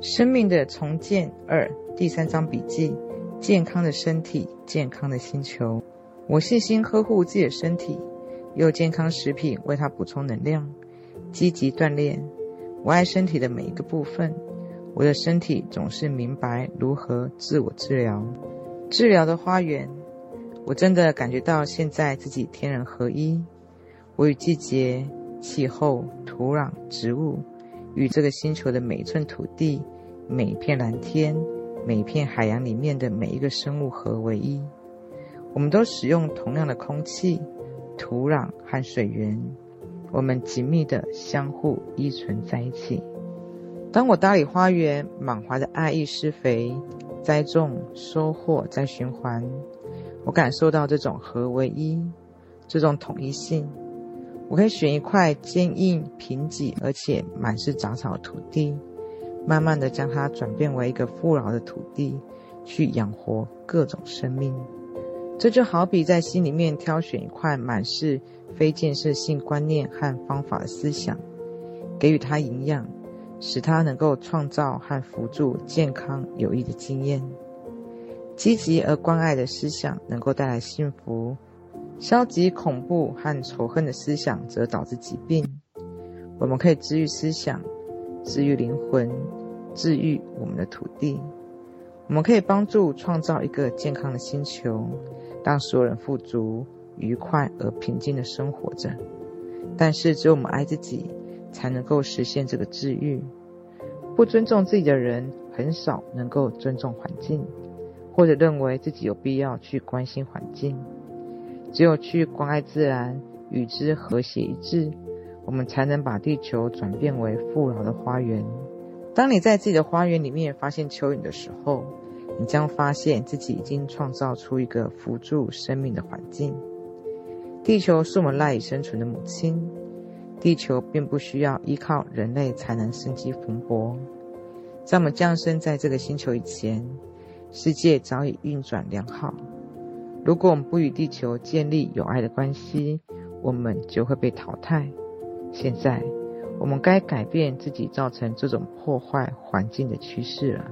生命的重建二第三章笔记：健康的身体，健康的星球。我细心呵护自己的身体，用健康食品为它补充能量，积极锻炼。我爱身体的每一个部分。我的身体总是明白如何自我治疗。治疗的花园，我真的感觉到现在自己天人合一。我与季节、气候、土壤、植物，与这个星球的每一寸土地、每一片蓝天、每一片海洋里面的每一个生物合为一。我们都使用同样的空气、土壤和水源，我们紧密地相互依存在一起。当我打理花园，满怀的爱意施肥、栽种、收获再循环，我感受到这种合为一，这种统一性。我可以选一块坚硬、贫瘠而且满是杂草的土地，慢慢的将它转变为一个富饶的土地，去养活各种生命。这就好比在心里面挑选一块满是非建设性观念和方法的思想，给予它营养，使它能够创造和辅助健康有益的经验。积极而关爱的思想能够带来幸福。消极、恐怖和仇恨的思想则导致疾病。我们可以治愈思想，治愈灵魂，治愈我们的土地。我们可以帮助创造一个健康的星球，让所有人富足、愉快而平静地生活着。但是，只有我们爱自己，才能够实现这个治愈。不尊重自己的人，很少能够尊重环境，或者认为自己有必要去关心环境。只有去关爱自然，与之和谐一致，我们才能把地球转变为富饶的花园。当你在自己的花园里面发现蚯蚓的时候，你将发现自己已经创造出一个辅助生命的环境。地球是我们赖以生存的母亲，地球并不需要依靠人类才能生机蓬勃。在我们降生在这个星球以前，世界早已运转良好。如果我们不与地球建立有爱的关系，我们就会被淘汰。现在，我们该改变自己造成这种破坏环境的趋势了。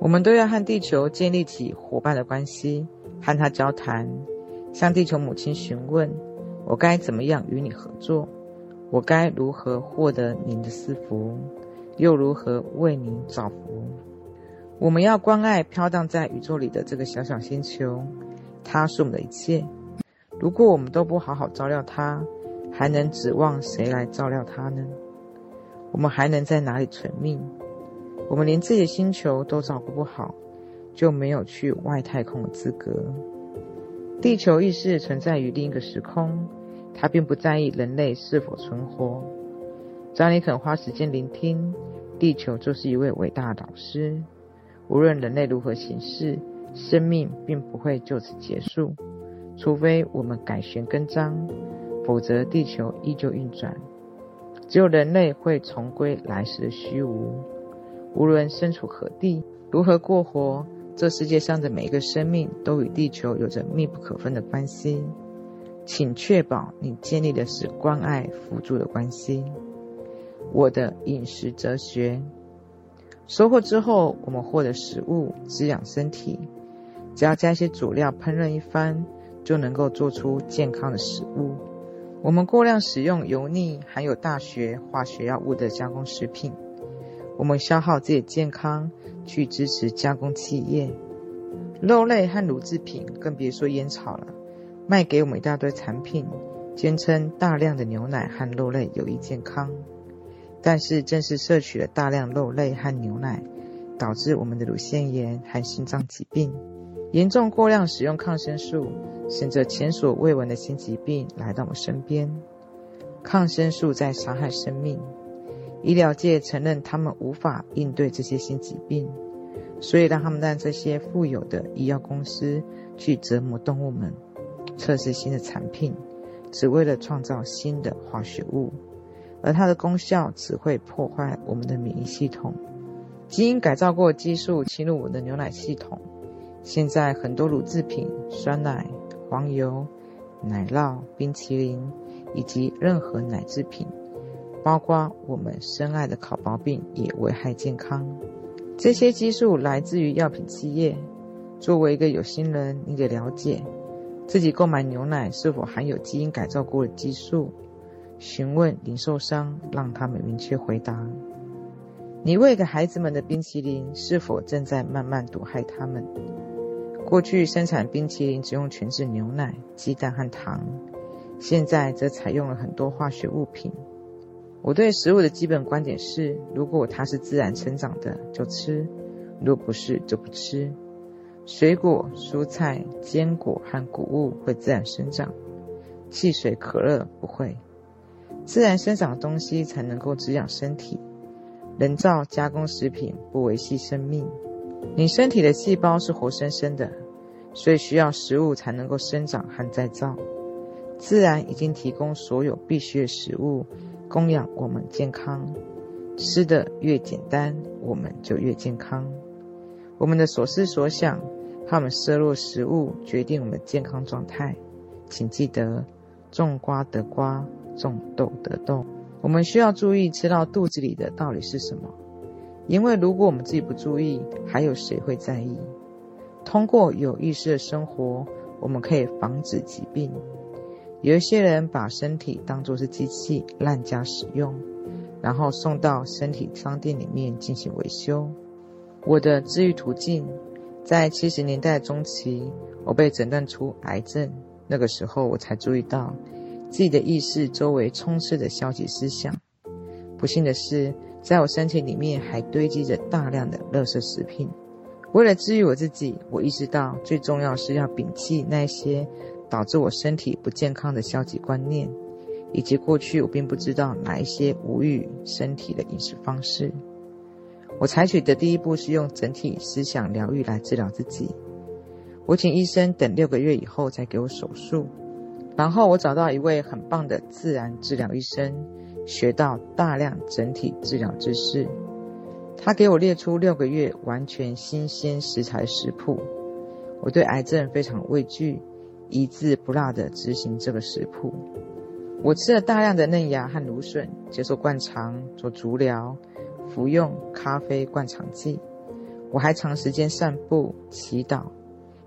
我们都要和地球建立起伙伴的关系，和他交谈，向地球母亲询问：我该怎么样与你合作？我该如何获得您的赐福？又如何为您造福？我们要关爱飘荡在宇宙里的这个小小星球。它是我们的一切。如果我们都不好好照料它，还能指望谁来照料它呢？我们还能在哪里存命？我们连自己的星球都照顾不好，就没有去外太空的资格。地球意识存在于另一个时空，它并不在意人类是否存活。只要你肯花时间聆听，地球就是一位伟大的导师。无论人类如何行事。生命并不会就此结束，除非我们改弦更张，否则地球依旧运转。只有人类会重归来时的虚无。无论身处何地，如何过活，这世界上的每一个生命都与地球有着密不可分的关系。请确保你建立的是关爱、辅助的关系。我的饮食哲学：收获之后，我们获得食物，滋养身体。只要加一些佐料烹饪一番，就能够做出健康的食物。我们过量使用油腻、含有大学化学药物的加工食品，我们消耗自己的健康去支持加工企业。肉类和乳制品更别说烟草了，卖给我们一大堆产品，坚称大量的牛奶和肉类有益健康，但是正是摄取了大量肉类和牛奶，导致我们的乳腺炎和心脏疾病。严重过量使用抗生素，使得前所未闻的新疾病来到我们身边。抗生素在伤害生命，医疗界承认他们无法应对这些新疾病，所以让他们让这些富有的医药公司去折磨动物们，测试新的产品，只为了创造新的化学物，而它的功效只会破坏我们的免疫系统。基因改造过激素侵入我们的牛奶系统。现在很多乳制品、酸奶、黄油、奶酪、冰淇淋以及任何奶制品，包括我们深爱的烤薄饼，也危害健康。这些激素来自于药品企业。作为一个有心人，你得了解自己购买牛奶是否含有基因改造过的激素。询问零售商，让他们明确回答。你喂给孩子们的冰淇淋是否正在慢慢毒害他们？过去生产冰淇淋只用全脂牛奶、鸡蛋和糖，现在则采用了很多化学物品。我对食物的基本观点是：如果它是自然成长的，就吃；如果不是，就不吃。水果、蔬菜、坚果和谷物会自然生长，汽水、可乐不会。自然生长的东西才能够滋养身体，人造加工食品不维系生命。你身体的细胞是活生生的，所以需要食物才能够生长和再造。自然已经提供所有必需的食物，供养我们健康。吃的越简单，我们就越健康。我们的所思所想他们摄入食物，决定我们的健康状态。请记得，种瓜得瓜。种豆得豆，我们需要注意吃到肚子里的到底是什么，因为如果我们自己不注意，还有谁会在意？通过有意识的生活，我们可以防止疾病。有一些人把身体当作是机器，滥加使用，然后送到身体商店里面进行维修。我的治愈途径，在七十年代中期，我被诊断出癌症，那个时候我才注意到。自己的意识周围充斥着消极思想。不幸的是，在我身体里面还堆积着大量的垃圾食品。为了治愈我自己，我意识到最重要是要摒弃那些导致我身体不健康的消极观念，以及过去我并不知道哪一些无益身体的饮食方式。我采取的第一步是用整体思想疗愈来治疗自己。我请医生等六个月以后再给我手术。然后我找到一位很棒的自然治疗医生，学到大量整体治疗知识。他给我列出六个月完全新鲜食材食谱。我对癌症非常畏惧，一字不落地执行这个食谱。我吃了大量的嫩芽和芦笋，接受灌肠做足疗，服用咖啡灌肠剂。我还长时间散步、祈祷。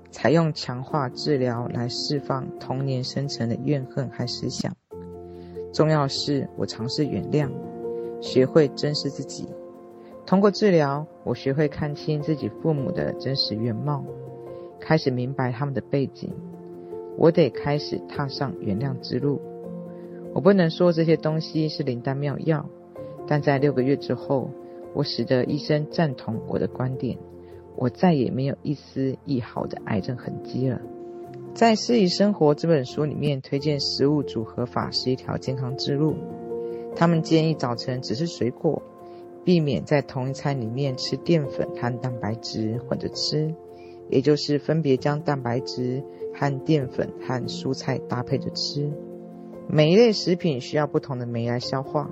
采用强化治疗来释放童年生成的怨恨和思想。重要是，我尝试原谅，学会珍视自己。通过治疗，我学会看清自己父母的真实原貌，开始明白他们的背景。我得开始踏上原谅之路。我不能说这些东西是灵丹妙药，但在六个月之后，我使得医生赞同我的观点。我再也没有一丝一毫的癌症痕迹了。在《适宜生活》这本书里面，推荐食物组合法是一条健康之路。他们建议早晨只吃水果，避免在同一餐里面吃淀粉和蛋白质混着吃，也就是分别将蛋白质和淀粉和蔬菜搭配着吃。每一类食品需要不同的酶来消化，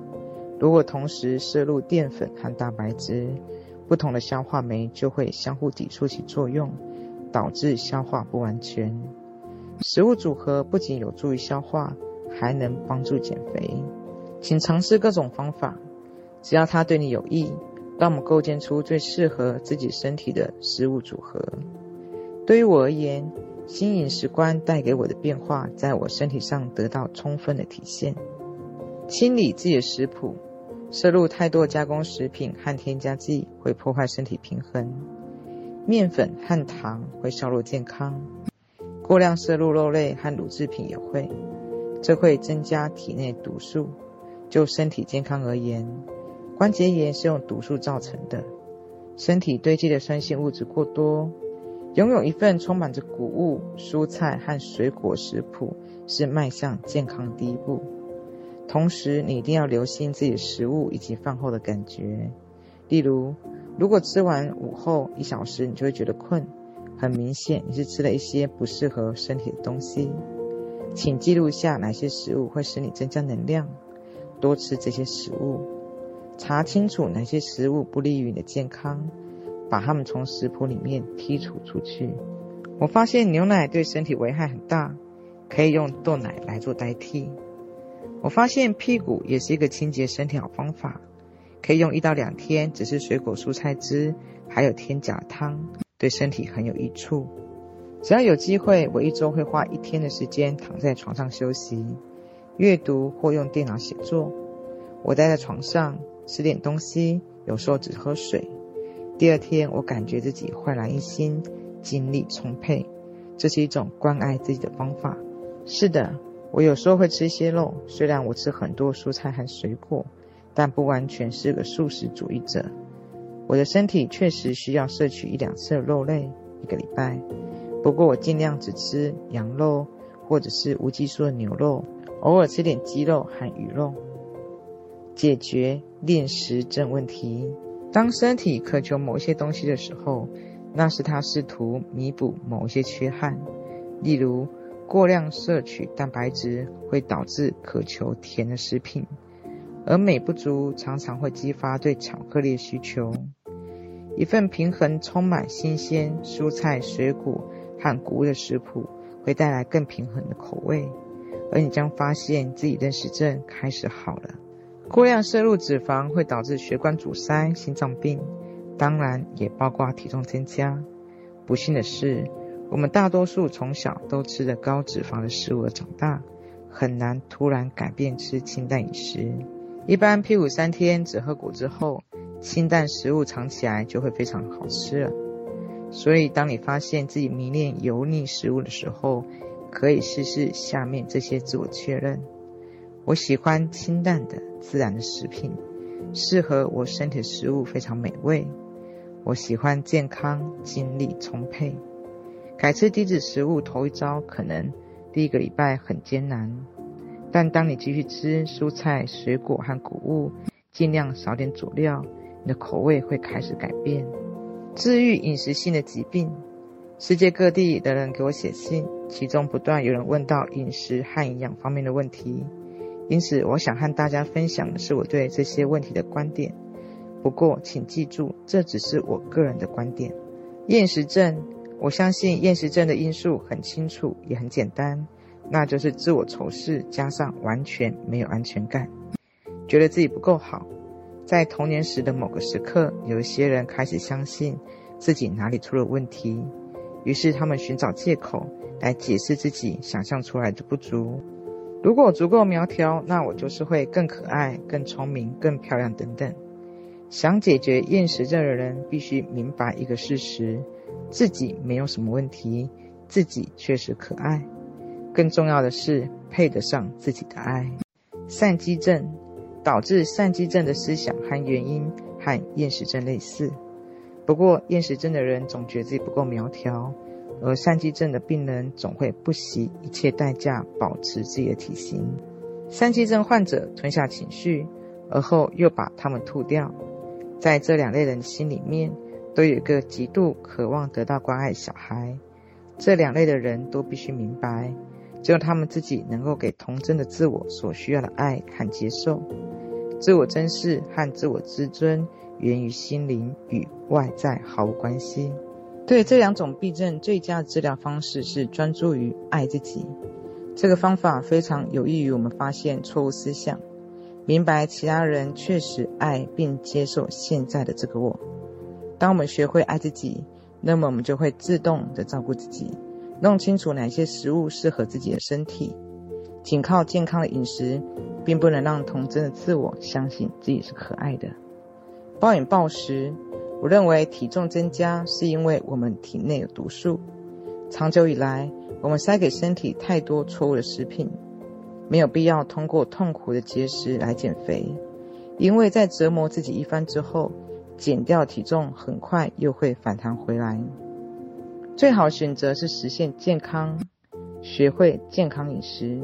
如果同时摄入淀粉和蛋白质，不同的消化酶就会相互抵触起作用，导致消化不完全。食物组合不仅有助于消化，还能帮助减肥。请尝试各种方法，只要它对你有益，让我们构建出最适合自己身体的食物组合。对于我而言，新饮食观带给我的变化，在我身体上得到充分的体现。清理自己的食谱。摄入太多加工食品和添加剂会破坏身体平衡，面粉和糖会削弱健康，过量摄入肉类和乳制品也会，这会增加体内毒素。就身体健康而言，关节炎是用毒素造成的，身体堆积的酸性物质过多。拥有一份充满着谷物、蔬菜和水果食谱，是迈向健康第一步。同时，你一定要留心自己的食物以及饭后的感觉。例如，如果吃完午后一小时，你就会觉得困，很明显你是吃了一些不适合身体的东西。请记录下哪些食物会使你增加能量，多吃这些食物。查清楚哪些食物不利于你的健康，把它们从食谱里面剔除出去。我发现牛奶对身体危害很大，可以用豆奶来做代替。我发现屁股也是一个清洁身体好方法，可以用一到两天，只是水果蔬菜汁，还有添加汤，对身体很有益处。只要有机会，我一周会花一天的时间躺在床上休息、阅读或用电脑写作。我待在床上吃点东西，有时候只喝水。第二天，我感觉自己焕然一新，精力充沛。这是一种关爱自己的方法。是的，我有时候会吃一些肉，虽然我吃很多蔬菜和水果，但不完全是个素食主义者。我的身体确实需要摄取一两次肉类一个礼拜，不过我尽量只吃羊肉或者是无激素的牛肉，偶尔吃点鸡肉和鱼肉。解决厌食症问题。当身体渴求某些东西的时候，那是它试图弥补某些缺憾。例如，过量摄取蛋白质会导致渴求甜的食品，而镁不足常常会激发对巧克力的需求。一份平衡、充满新鲜蔬菜、水果和谷物的食谱，会带来更平衡的口味，而你将发现自己厌食症开始好了。过量摄入脂肪会导致血管阻塞、心脏病，当然也包括体重增加。不幸的是，我们大多数从小都吃着高脂肪的食物而长大，很难突然改变吃清淡饮食。一般屁股三天只喝果汁后，清淡食物尝起来就会非常好吃了。所以，当你发现自己迷恋油腻食物的时候，可以试试下面这些自我确认。我喜欢清淡的、自然的食品，适合我身体的食物非常美味。我喜欢健康、精力充沛。改吃低脂食物头一遭可能第一个礼拜很艰难，但当你继续吃蔬菜、水果和谷物，尽量少点佐料，你的口味会开始改变。治愈饮食性的疾病，世界各地的人给我写信，其中不断有人问到饮食和营养方面的问题。因此，我想和大家分享的是我对这些问题的观点。不过，请记住，这只是我个人的观点。厌食症，我相信厌食症的因素很清楚，也很简单，那就是自我仇视加上完全没有安全感，觉得自己不够好。在童年时的某个时刻，有一些人开始相信自己哪里出了问题，于是他们寻找借口来解释自己想象出来的不足。如果足够苗条，那我就是会更可爱、更聪明、更漂亮等等。想解决厌食症的人必须明白一个事实：自己没有什么问题，自己确实可爱。更重要的是，配得上自己的爱。散肌症，导致散肌症的思想和原因和厌食症类似，不过厌食症的人总觉得自己不够苗条。而散肌症的病人总会不惜一切代价保持自己的体型。散肌症患者吞下情绪，而后又把它们吐掉。在这两类人心里面，都有一个极度渴望得到关爱的小孩。这两类的人都必须明白，只有他们自己能够给童真的自我所需要的爱和接受。自我珍视和自我自尊源于心灵，与外在毫无关系。对这两种病症，最佳的治疗方式是专注于爱自己。这个方法非常有益于我们发现错误思想，明白其他人确实爱并接受现在的这个我。当我们学会爱自己，那么我们就会自动的照顾自己，弄清楚哪些食物适合自己的身体。仅靠健康的饮食，并不能让童真的自我相信自己是可爱的。暴饮暴食。我认为体重增加是因为我们体内有毒素。长久以来，我们塞给身体太多错误的食品，没有必要通过痛苦的节食来减肥，因为在折磨自己一番之后，减掉体重很快又会反弹回来。最好选择是实现健康，学会健康饮食，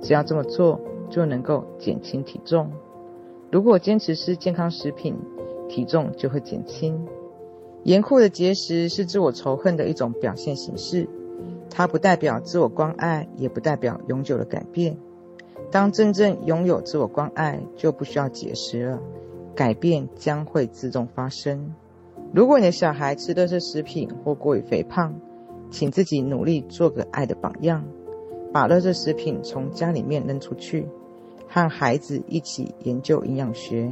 只要这么做就能够减轻体重。如果坚持吃健康食品，体重就会减轻。严酷的节食是自我仇恨的一种表现形式，它不代表自我关爱，也不代表永久的改变。当真正拥有自我关爱，就不需要节食了，改变将会自动发生。如果你的小孩吃的是食品或过于肥胖，请自己努力做个爱的榜样，把垃圾食品从家里面扔出去，和孩子一起研究营养学。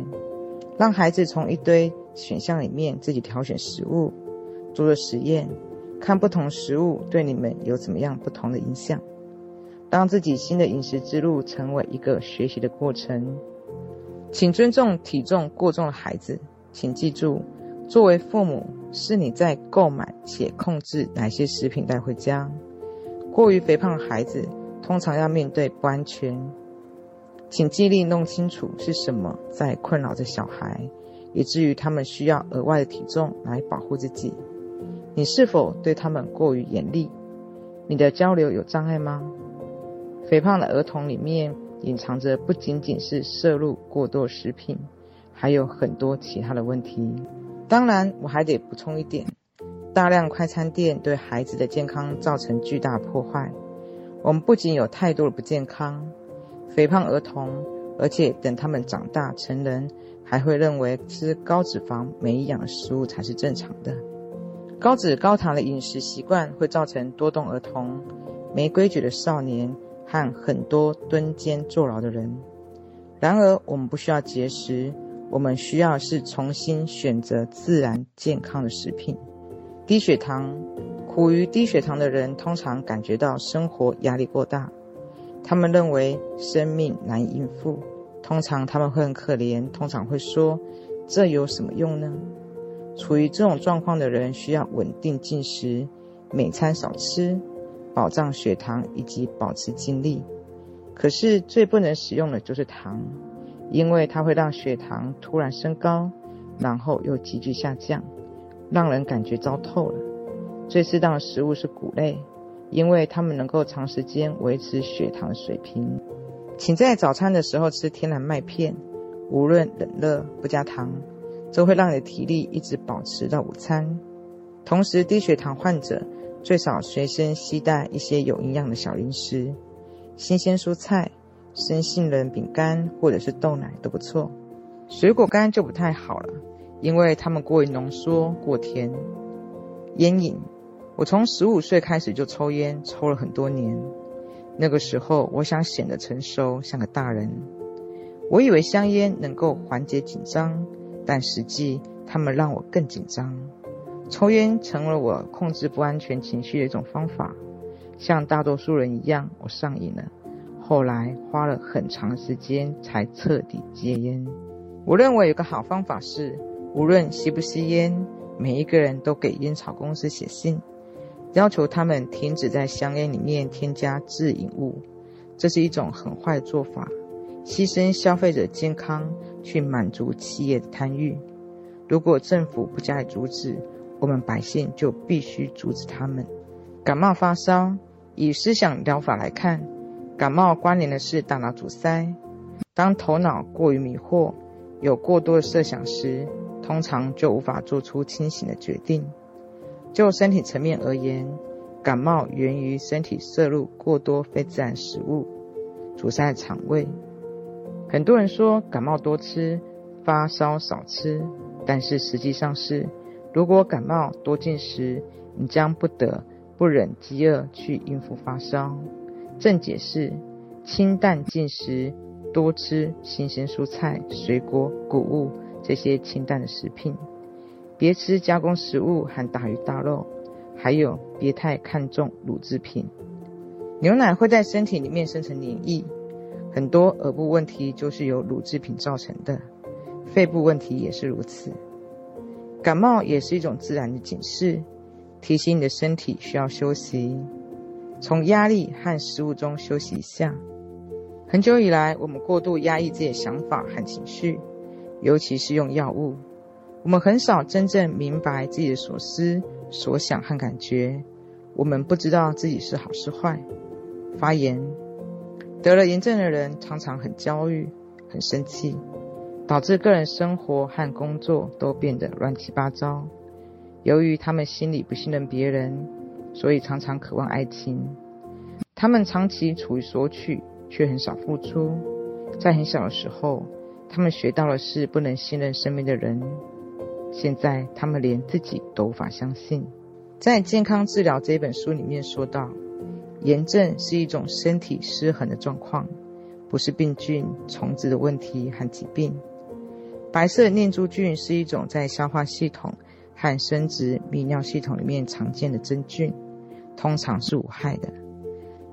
让孩子从一堆选项里面自己挑选食物，做做实验，看不同食物对你们有怎么样不同的影响。当自己新的饮食之路成为一个学习的过程。请尊重体重过重的孩子，请记住，作为父母是你在购买且控制哪些食品带回家。过于肥胖的孩子通常要面对不安全。请尽力弄清楚是什么在困扰着小孩，以至于他们需要额外的体重来保护自己。你是否对他们过于严厉？你的交流有障碍吗？肥胖的儿童里面隐藏着不仅仅是摄入过多食品，还有很多其他的问题。当然，我还得补充一点：大量快餐店对孩子的健康造成巨大破坏。我们不仅有太多的不健康。肥胖儿童，而且等他们长大成人，还会认为吃高脂肪、没营养的食物才是正常的。高脂高糖的饮食习惯会造成多动儿童、没规矩的少年和很多蹲监坐牢的人。然而，我们不需要节食，我们需要是重新选择自然健康的食品。低血糖，苦于低血糖的人通常感觉到生活压力过大。他们认为生命难以应付，通常他们会很可怜，通常会说：“这有什么用呢？”处于这种状况的人需要稳定进食，每餐少吃，保障血糖以及保持精力。可是最不能使用的就是糖，因为它会让血糖突然升高，然后又急剧下降，让人感觉糟透了。最适当的食物是谷类。因为它们能够长时间维持血糖水平，请在早餐的时候吃天然麦片，无论冷热不加糖，这会让你的体力一直保持到午餐。同时，低血糖患者最少随身携带一些有营养的小零食，新鲜蔬菜、生杏仁饼干或者是豆奶都不错。水果干就不太好了，因为它们过于浓缩、过甜。烟瘾。我从十五岁开始就抽烟，抽了很多年。那个时候，我想显得成熟，像个大人。我以为香烟能够缓解紧张，但实际它们让我更紧张。抽烟成了我控制不安全情绪的一种方法。像大多数人一样，我上瘾了。后来花了很长时间才彻底戒烟。我认为有个好方法是，无论吸不吸烟，每一个人都给烟草公司写信。要求他们停止在香烟里面添加致瘾物，这是一种很坏的做法，牺牲消费者健康去满足企业的贪欲。如果政府不加以阻止，我们百姓就必须阻止他们。感冒发烧，以思想疗法来看，感冒关联的是大脑阻塞。当头脑过于迷惑，有过多的设想时，通常就无法做出清醒的决定。就身体层面而言，感冒源于身体摄入过多非自然食物，阻塞肠胃。很多人说感冒多吃，发烧少吃，但是实际上是，如果感冒多进食，你将不得不忍饥饿去应付发烧。正解是清淡进食，多吃新鲜蔬菜、水果、谷物这些清淡的食品。别吃加工食物和大鱼大肉，还有别太看重乳制品。牛奶会在身体里面生成黏液，很多耳部问题就是由乳制品造成的，肺部问题也是如此。感冒也是一种自然的警示，提醒你的身体需要休息，从压力和食物中休息一下。很久以来，我们过度压抑自己的想法和情绪，尤其是用药物。我们很少真正明白自己的所思、所想和感觉。我们不知道自己是好是坏。发炎，得了炎症的人常常很焦虑、很生气，导致个人生活和工作都变得乱七八糟。由于他们心里不信任别人，所以常常渴望爱情。他们长期处于索取，却很少付出。在很小的时候，他们学到的是不能信任身边的人。现在他们连自己都无法相信。在《健康治疗》这本书里面说到，炎症是一种身体失衡的状况，不是病菌、虫子的问题和疾病。白色念珠菌是一种在消化系统和生殖泌尿系统里面常见的真菌，通常是无害的。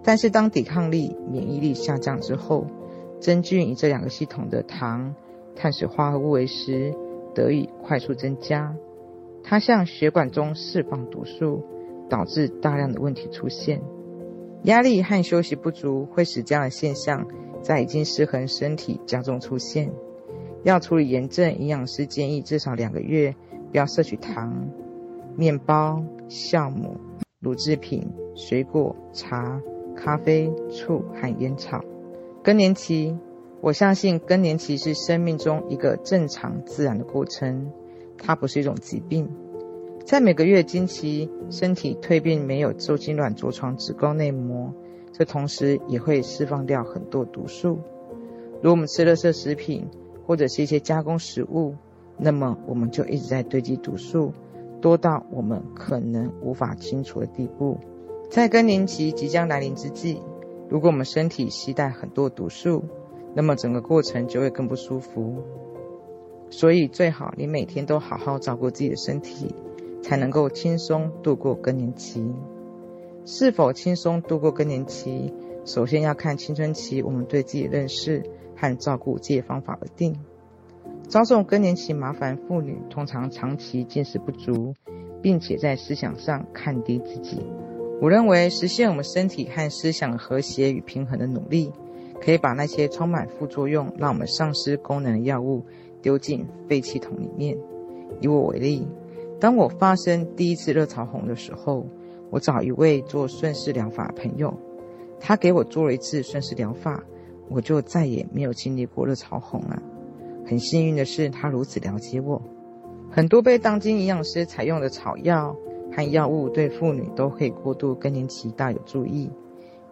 但是当抵抗力、免疫力下降之后，真菌以这两个系统的糖、碳水化合物为食得以快速增加，它向血管中释放毒素，导致大量的问题出现。压力和休息不足会使这样的现象在已经失衡身体加重出现。要处理炎症，营养师建议至少两个月不要摄取糖、面包、酵母、乳制品、水果、茶、咖啡、醋和烟草。更年期，我相信更年期是生命中一个正常自然的过程，它不是一种疾病。在每个月经期，身体蜕变没有受精卵着床子宫内膜，这同时也会释放掉很多毒素。如果我们吃垃圾食品，或者是一些加工食物，那么我们就一直在堆积毒素，多到我们可能无法清除的地步。在更年期即将来临之际，如果我们身体携带很多毒素，那么整个过程就会更不舒服。所以最好你每天都好好照顾自己的身体，才能够轻松度过更年期。是否轻松度过更年期，首先要看青春期我们对自己的认识。和照顾这些方法而定。遭受更年期麻烦妇女通常长期进食不足，并且在思想上看低自己。我认为实现我们身体和思想和谐与平衡的努力，可以把那些充满副作用、让我们丧失功能的药物丢进废气桶里面。以我为例，当我发生第一次热潮红的时候，我找一位做顺势疗法的朋友，他给我做了一次顺势疗法。我就再也没有经历过热潮红了。很幸运的是，他如此了解我。很多被当今营养师采用的草药和药物，对妇女都可以过度更年期大有助益。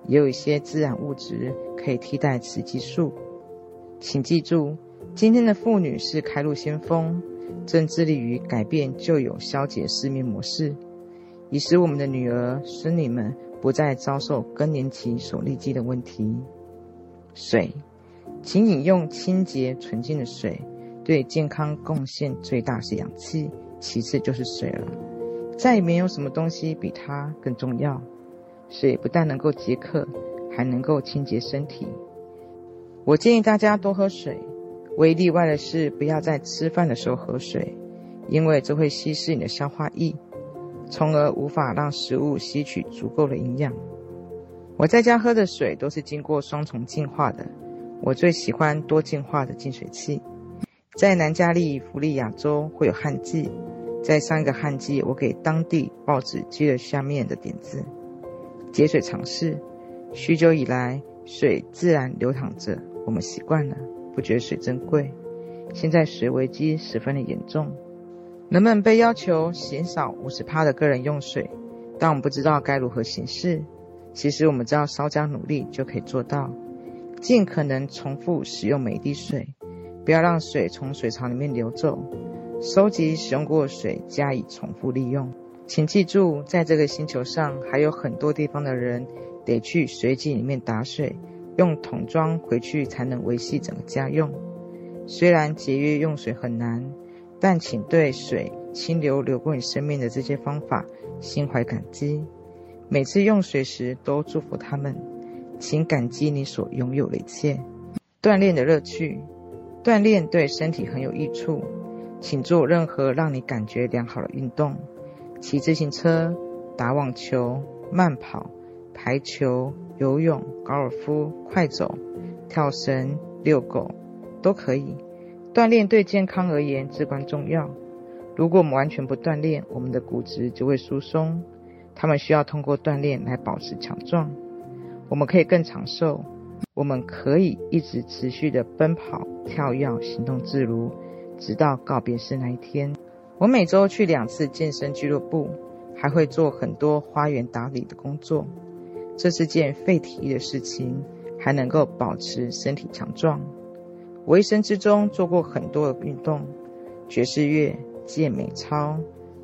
也有一些自然物质可以替代雌激素。请记住，今天的妇女是开路先锋，正致力于改变旧有消解失眠模式，以使我们的女儿、孙女们不再遭受更年期所累积的问题。水，请饮用清洁纯净的水，对健康贡献最大是氧气，其次就是水了。再也没有什么东西比它更重要。水不但能够解渴，还能够清洁身体。我建议大家多喝水，唯一例外的是不要在吃饭的时候喝水，因为这会稀释你的消化液，从而无法让食物吸取足够的营养。我在家喝的水都是经过双重净化的，我最喜欢多净化的净水器。在南加利福利亚州会有旱季，在上一个旱季，我给当地报纸寄了下面的点子：节水尝试。许久以来，水自然流淌着，我们习惯了，不觉得水珍贵。现在水危机十分的严重，人们被要求减少五十帕的个人用水，但我们不知道该如何行事。其实我们只要稍加努力就可以做到，尽可能重复使用每一滴水，不要让水从水槽里面流走，收集使用过的水加以重复利用。请记住，在这个星球上还有很多地方的人得去水井里面打水，用桶装回去才能维系整个家用。虽然节约用水很难，但请对水清流流过你生命的这些方法心怀感激。每次用水时都祝福他们，请感激你所拥有的一切。锻炼的乐趣，锻炼对身体很有益处，请做任何让你感觉良好的运动，骑自行车、打网球、慢跑、排球、游泳、高尔夫、快走、跳绳、遛狗，都可以。锻炼对健康而言至关重要。如果我们完全不锻炼，我们的骨质就会疏松。他们需要通过锻炼来保持强壮。我们可以更长寿。我们可以一直持续的奔跑、跳跃、行动自如，直到告别式那一天。我每周去两次健身俱乐部，还会做很多花园打理的工作。这是件费体力的事情，还能够保持身体强壮。我一生之中做过很多的运动：爵士乐、健美操、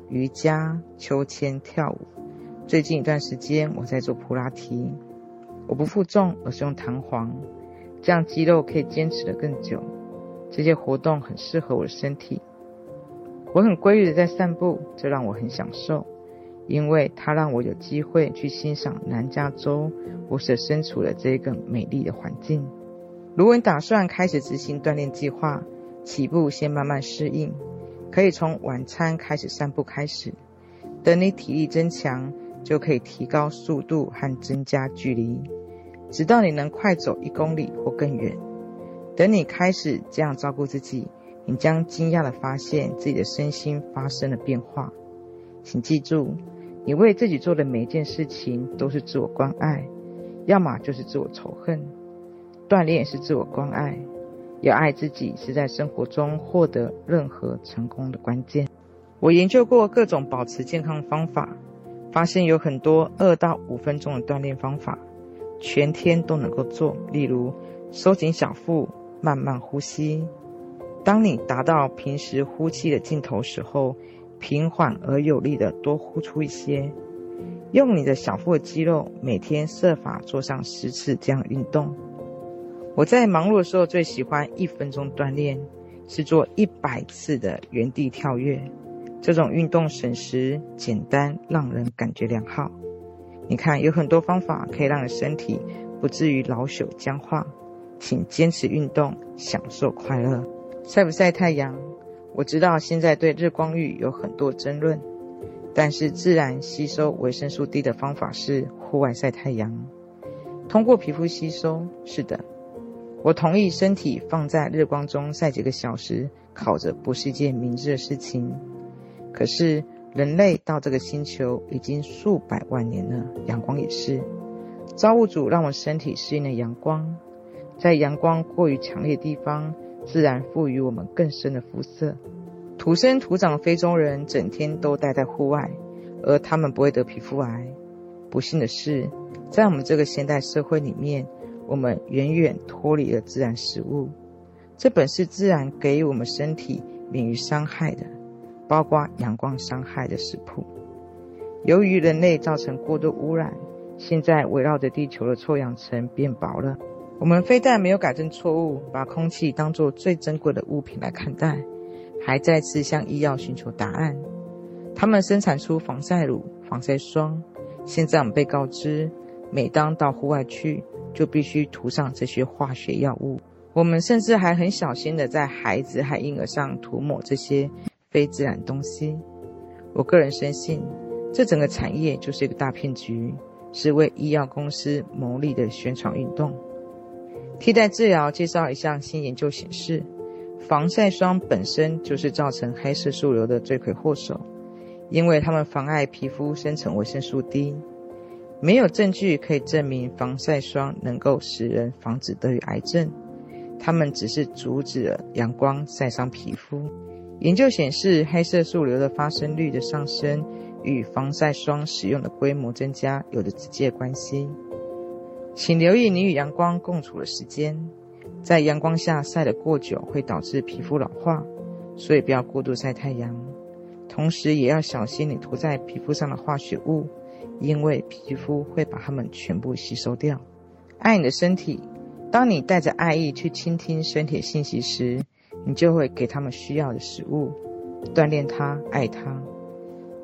瑜伽、秋千、跳舞。最近一段时间，我在做普拉提。我不负重，而是用弹簧，这样肌肉可以坚持得更久。这些活动很适合我的身体。我很规律的在散步，这让我很享受，因为它让我有机会去欣赏南加州我所身处的这个美丽的环境。如果你打算开始执行锻炼计划，起步先慢慢适应，可以从晚餐开始散步开始，等你体力增强，就可以提高速度和增加距离，直到你能快走一公里或更远。等你开始这样照顾自己。你将惊讶地发现自己的身心发生了变化。请记住，你为自己做的每一件事情都是自我关爱，要么就是自我仇恨。锻炼是自我关爱，要爱自己是在生活中获得任何成功的关键。我研究过各种保持健康的方法，发现有很多二到五分钟的锻炼方法，全天都能够做。例如，收紧小腹，慢慢呼吸。当你达到平时呼气的尽头时候，平缓而有力的多呼出一些。用你的小腹的肌肉，每天设法做上十次这样运动。我在忙碌的时候最喜欢一分钟锻炼，是做一百次的原地跳跃。这种运动省时、简单，让人感觉良好。你看，有很多方法可以让你身体不至于老朽僵化。请坚持运动，享受快乐。晒不晒太阳？我知道现在对日光浴有很多争论，但是自然吸收维生素 D 的方法是户外晒太阳，通过皮肤吸收。是的，我同意身体放在日光中晒几个小时，烤着不是一件明智的事情。可是人类到这个星球已经数百万年了，阳光也是。造物主让我身体适应了阳光，在阳光过于强烈的地方。自然赋予我们更深的肤色。土生土长的非洲人整天都待在户外，而他们不会得皮肤癌。不幸的是，在我们这个现代社会里面，我们远远脱离了自然食物。这本是自然给予我们身体免于伤害的，包括阳光伤害的食谱。由于人类造成过度污染，现在围绕着地球的臭氧层变薄了。我们非但没有改正错误，把空气当作最珍贵的物品来看待，还再次向医药寻求答案。他们生产出防晒乳、防晒霜。现在我们被告知，每当到户外去，就必须涂上这些化学药物。我们甚至还很小心地在孩子和婴儿上涂抹这些非自然东西。我个人深信，这整个产业就是一个大骗局，是为医药公司牟利的宣传运动。替代治疗介绍一项新研究显示，防晒霜本身就是造成黑色素瘤的罪魁祸首，因为它们妨碍皮肤生成维生素 D。没有证据可以证明防晒霜能够使人防止得与癌症，它们只是阻止了阳光晒伤皮肤。研究显示，黑色素瘤的发生率的上升与防晒霜使用的规模增加有着直接关系。请留意你与阳光共处的时间，在阳光下晒得过久会导致皮肤老化，所以不要过度晒太阳。同时也要小心你涂在皮肤上的化学物，因为皮肤会把它们全部吸收掉。爱你的身体，当你带着爱意去倾听身体的信息时，你就会给他们需要的食物，锻炼它，爱它。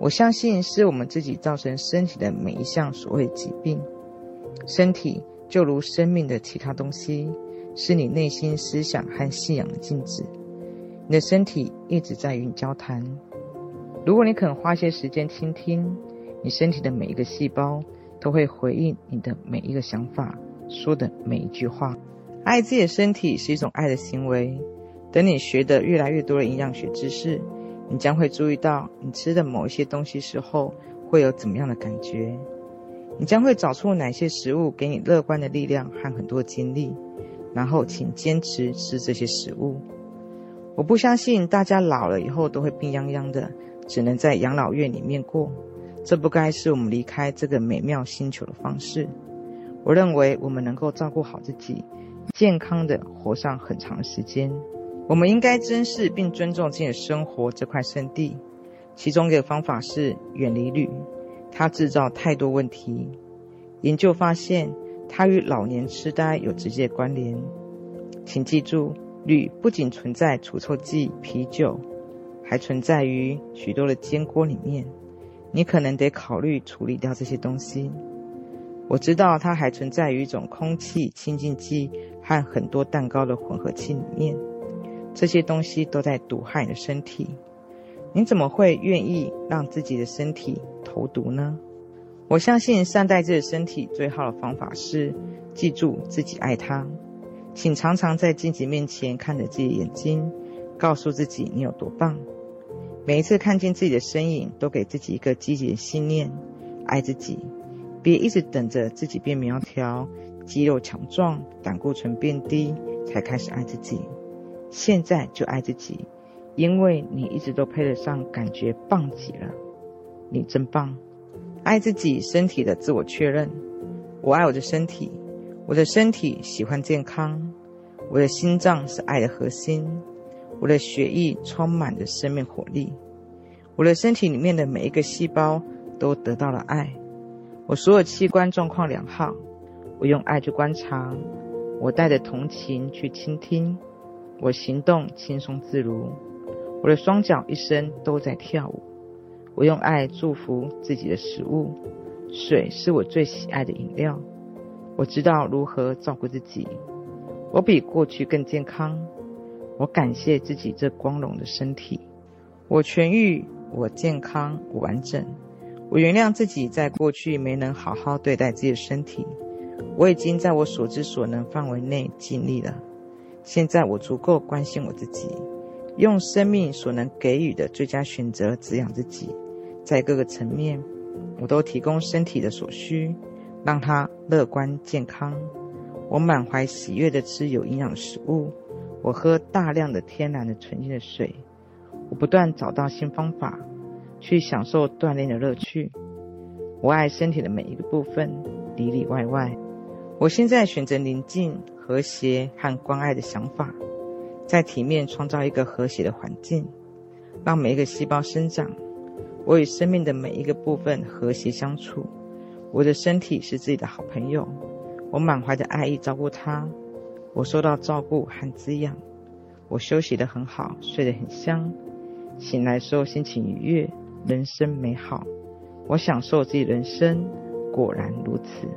我相信是我们自己造成身体的每一项所谓疾病。身体就如生命的其他东西，是你内心思想和信仰的镜子。你的身体一直在与你交谈。如果你肯花些时间倾听，你身体的每一个细胞都会回应你的每一个想法，说的每一句话。爱自己的身体是一种爱的行为。等你学得越来越多的营养学知识，你将会注意到你吃的某一些东西时候会有怎么样的感觉。你将会找出哪些食物给你乐观的力量和很多精力，然后请坚持吃这些食物。我不相信大家老了以后都会病怏怏的，只能在养老院里面过。这不该是我们离开这个美妙星球的方式。我认为我们能够照顾好自己，健康的活上很长时间。我们应该珍视并尊重自己的生活这块圣地。其中一个方法是远离铝。它制造太多问题。研究发现，它与老年痴呆有直接关联。请记住，铝不仅存在除臭剂、啤酒，还存在于许多的煎锅里面。你可能得考虑处理掉这些东西。我知道它还存在于一种空气清净剂和很多蛋糕的混合器里面。这些东西都在毒害你的身体。你怎么会愿意让自己的身体投毒呢？我相信善待自己的身体最好的方法是记住自己爱它。请常常在镜子面前看着自己的眼睛，告诉自己你有多棒。每一次看见自己的身影，都给自己一个积极的信念：爱自己。别一直等着自己变苗条、肌肉强壮、胆固醇变低才开始爱自己。现在就爱自己，因为你一直都配得上感觉棒极了。你真棒！爱自己身体的自我确认：我爱我的身体。我的身体喜欢健康，我的心脏是爱的核心，我的血液充满着生命活力，我的身体里面的每一个细胞都得到了爱，我所有器官状况良好，我用爱去观察，我带着同情去倾听，我行动轻松自如，我的双脚一生都在跳舞，我用爱祝福自己的食物，水是我最喜爱的饮料。我知道如何照顾自己，我比过去更健康。我感谢自己这光荣的身体，我痊愈，我健康，我完整。我原谅自己在过去没能好好对待自己的身体，我已经在我所知所能范围内尽力了。现在我足够关心我自己，用生命所能给予的最佳选择滋养自己，在各个层面，我都提供身体的所需。让他乐观健康。我满怀喜悦地吃有营养食物。我喝大量的天然的纯净的水。我不断找到新方法，去享受锻炼的乐趣。我爱身体的每一个部分，里里外外。我现在选择宁静、和谐和关爱的想法，在体面创造一个和谐的环境，让每一个细胞生长。我与生命的每一个部分和谐相处。我的身体是自己的好朋友，我满怀着爱意照顾它，我受到照顾和滋养，我休息得很好，睡得很香，醒来时候心情愉悦，人生美好，我享受自己人生，果然如此。